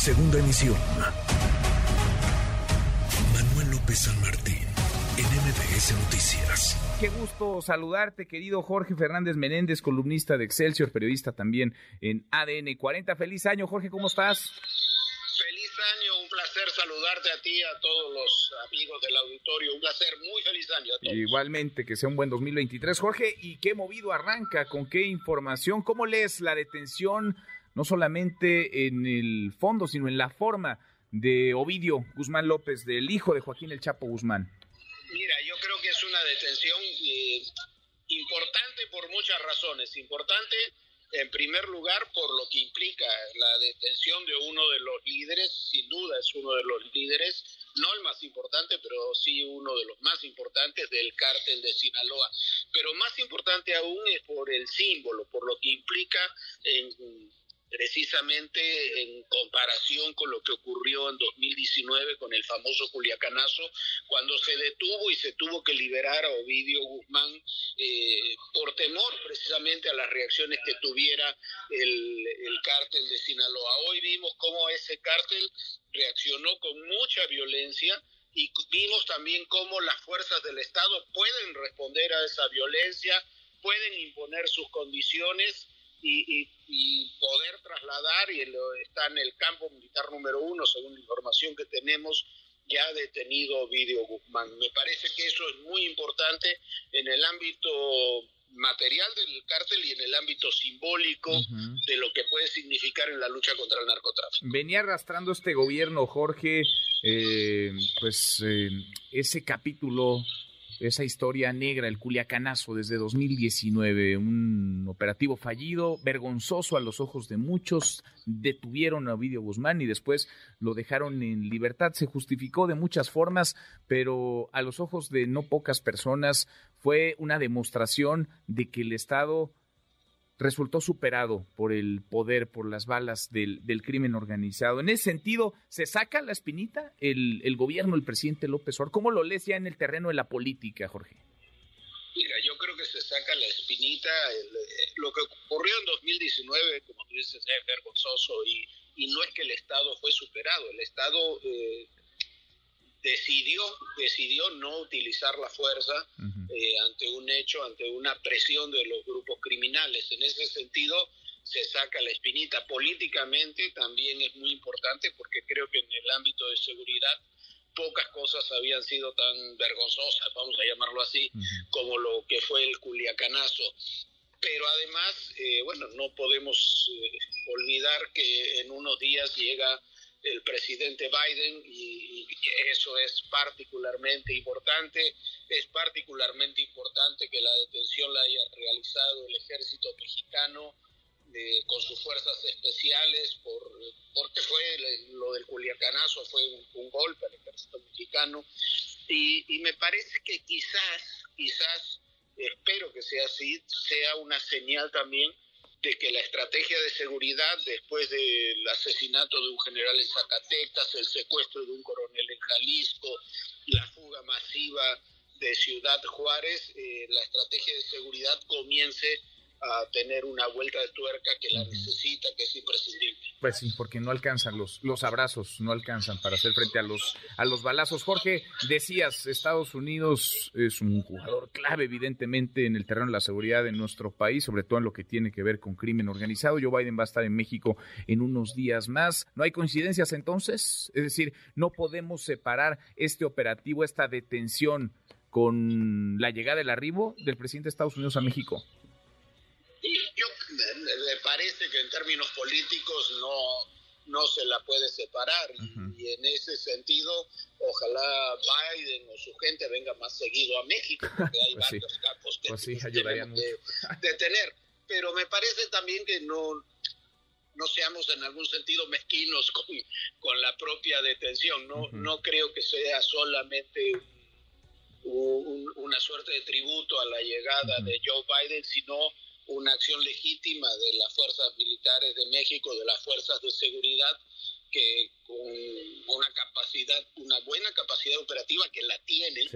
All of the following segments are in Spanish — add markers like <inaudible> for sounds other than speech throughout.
Segunda emisión. Manuel López San Martín, en MBS Noticias. Qué gusto saludarte, querido Jorge Fernández Menéndez, columnista de Excelsior, periodista también en ADN 40. Feliz año, Jorge, ¿cómo estás? Feliz año, un placer saludarte a ti, y a todos los amigos del auditorio. Un placer, muy feliz año a todos. Igualmente, que sea un buen 2023. Jorge, ¿y qué movido arranca? ¿Con qué información? ¿Cómo lees la detención, no solamente en el fondo, sino en la forma de Ovidio Guzmán López, del hijo de Joaquín El Chapo Guzmán? Mira, yo creo que es una detención eh, importante por muchas razones. Importante en primer lugar, por lo que implica la detención de uno de los líderes, sin duda es uno de los líderes, no el más importante, pero sí uno de los más importantes del cártel de Sinaloa. Pero más importante aún es por el símbolo, por lo que implica en precisamente en comparación con lo que ocurrió en 2019 con el famoso Culiacanazo, cuando se detuvo y se tuvo que liberar a Ovidio Guzmán eh, por temor precisamente a las reacciones que tuviera el, el cártel de Sinaloa. Hoy vimos cómo ese cártel reaccionó con mucha violencia y vimos también cómo las fuerzas del Estado pueden responder a esa violencia, pueden imponer sus condiciones y, poder trasladar, y está en el campo militar número uno, según la información que tenemos, ya detenido Ovidio Guzmán. Me parece que eso es muy importante en el ámbito material del cártel y en el ámbito simbólico de lo que puede significar en la lucha contra el narcotráfico. Venía arrastrando este gobierno, Jorge, eh, pues eh, ese capítulo esa historia negra, el Culiacanazo desde 2019, un operativo fallido, vergonzoso a los ojos de muchos, detuvieron a Ovidio Guzmán y después lo dejaron en libertad. Se justificó de muchas formas, pero a los ojos de no pocas personas fue una demostración de que el Estado resultó superado por el poder, por las balas del, crimen organizado. En ese sentido, ¿se saca la espinita el, el gobierno, el presidente López Obrador? ¿Cómo lo lees ya en el terreno de la política, Jorge? Mira, yo creo que se saca la espinita. Eh, lo que ocurrió en 2019, como tú dices, es vergonzoso y, y no es que el Estado fue superado. El Estado eh, decidió, decidió no utilizar la fuerza eh, ante un hecho, ante una presión de los grupos criminales. En ese sentido, se saca la espinita. Políticamente también es muy importante porque creo que en el ámbito de seguridad pocas cosas habían sido tan vergonzosas, vamos a llamarlo así, como lo que fue el culiacanazo. Pero además, eh, bueno, no podemos eh, olvidar que en unos días llega el presidente Biden y, eso es particularmente importante. Es particularmente importante que la detención la haya realizado el ejército mexicano eh, con sus fuerzas especiales, por, porque fue lo del Culiacanazo, fue un, golpe al ejército mexicano. Y, y me parece que quizás, quizás, espero que sea así, sea una señal también de que la estrategia de seguridad después del asesinato de un general en Zacatecas, el secuestro de un coronel en Jalisco, la fuga masiva de Ciudad Juárez, eh, la estrategia de seguridad comience a tener una vuelta de tuerca que la necesita, que es imprescindible. Pues sí, porque no alcanzan los, los abrazos, no alcanzan para hacer frente a los, a los balazos. Jorge, decías, Estados Unidos es un jugador clave, evidentemente, en el terreno de la seguridad de nuestro país, sobre todo en lo que tiene que ver con crimen organizado. Joe Biden va a estar en México en unos días más. ¿No hay coincidencias entonces? Es decir, no podemos separar este operativo, esta detención con la llegada del arribo del presidente de Estados Unidos a México. Parece que en términos políticos no, no se la puede separar. Y, en ese sentido ojalá Biden o su gente venga más seguido a México porque hay <laughs> pues varios campos que pues tenemos <laughs> de, tener pero me parece también que no no seamos en algún sentido mezquinos con, con la propia detención no no creo que sea solamente una suerte de tributo a la llegada de Joe Biden sino una acción legítima de las fuerzas militares de México, de las fuerzas de seguridad, que con una capacidad, una buena capacidad operativa que la tienen.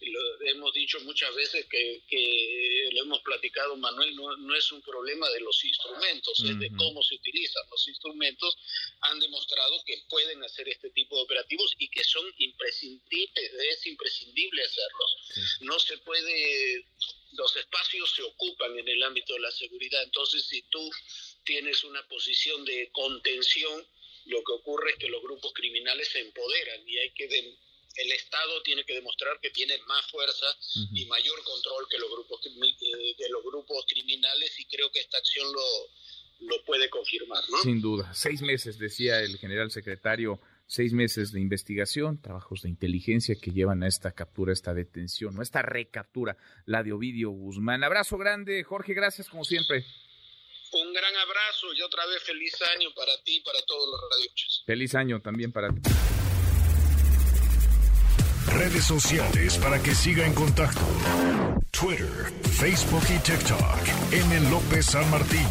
Lo hemos dicho muchas veces que, que lo hemos platicado, Manuel, no, no, es un problema de los instrumentos, es de cómo se utilizan los instrumentos. Han demostrado que pueden hacer este tipo de operativos y que son imprescindibles, es imprescindible hacerlos. No se puede, los espacios se ocupan en el ámbito de la seguridad, entonces si tú tienes una posición de contención, lo que ocurre es que los grupos criminales se empoderan y hay que el Estado tiene que demostrar que tiene más fuerza y mayor control que los grupos eh, que los grupos criminales y creo que esta acción lo, lo puede confirmar, ¿no? Sin duda. Seis meses, decía el general secretario, seis meses de investigación, trabajos de inteligencia que llevan a esta captura, esta detención, o esta recaptura, la de Ovidio Guzmán. Abrazo grande, Jorge, gracias como siempre. Un gran abrazo y otra vez feliz año para ti y para todos los radiochos. Feliz año también para ti. Redes sociales para que siga en contacto: Twitter, Facebook y TikTok. M. López San Martín.